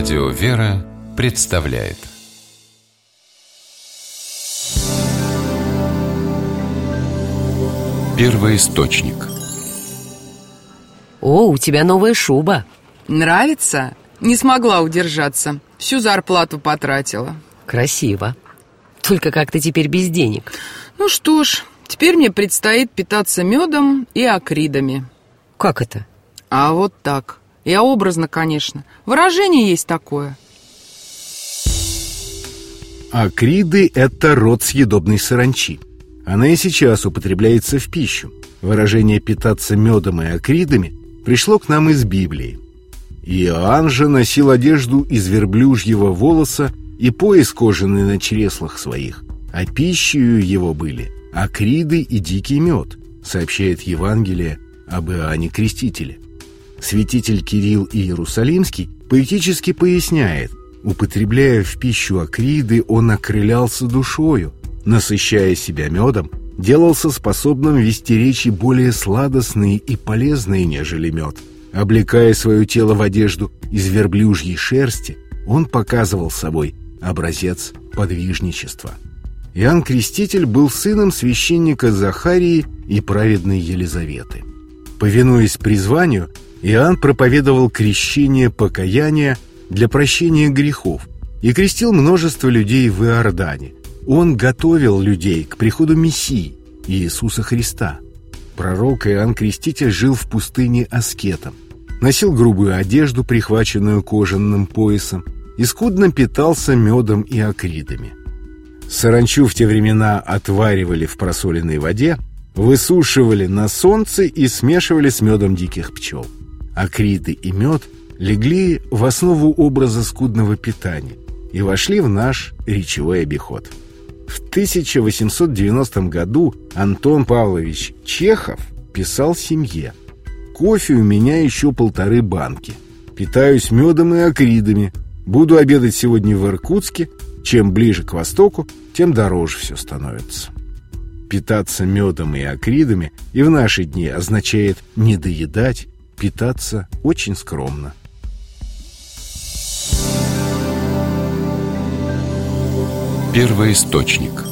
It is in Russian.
Радио «Вера» представляет. Первый источник. О, у тебя новая шуба. Нравится? Не смогла удержаться. Всю зарплату потратила. Красиво. Только как ты теперь без денег? Ну что ж, теперь мне предстоит питаться медом и акридами. Как это? А вот так Я образно, конечно Выражение есть такое Акриды – это род съедобной саранчи. Она и сейчас употребляется в пищу. Выражение «питаться медом и акридами» пришло к нам из Библии. Иоанн же носил одежду из верблюжьего волоса и пояс кожаный на чреслах своих, а пищей его были акриды и дикий мед, сообщает Евангелие об Иоанне Крестителе. Святитель Кирилл Иерусалимский поэтически поясняет, употребляя в пищу акриды, он окрылялся душою, насыщая себя медом, делался способным вести речи более сладостные и полезные, нежели мед. Облекая свое тело в одежду из верблюжьей шерсти, он показывал собой образец подвижничества. Иоанн Креститель был сыном священника Захарии и праведной Елизаветы. Повинуясь призванию, Иоанн проповедовал крещение покаяния для прощения грехов и крестил множество людей в Иордане. Он готовил людей к приходу Мессии, Иисуса Христа. Пророк Иоанн Креститель жил в пустыне аскетом, носил грубую одежду, прихваченную кожаным поясом, и скудно питался медом и акридами. Саранчу в те времена отваривали в просоленной воде, высушивали на солнце и смешивали с медом диких пчел. Акриды и мед – легли в основу образа скудного питания и вошли в наш речевой обиход. В 1890 году Антон Павлович Чехов писал семье «Кофе у меня еще полторы банки. Питаюсь медом и акридами. Буду обедать сегодня в Иркутске. Чем ближе к востоку, тем дороже все становится». Питаться медом и акридами и в наши дни означает не доедать, питаться очень скромно. Первый источник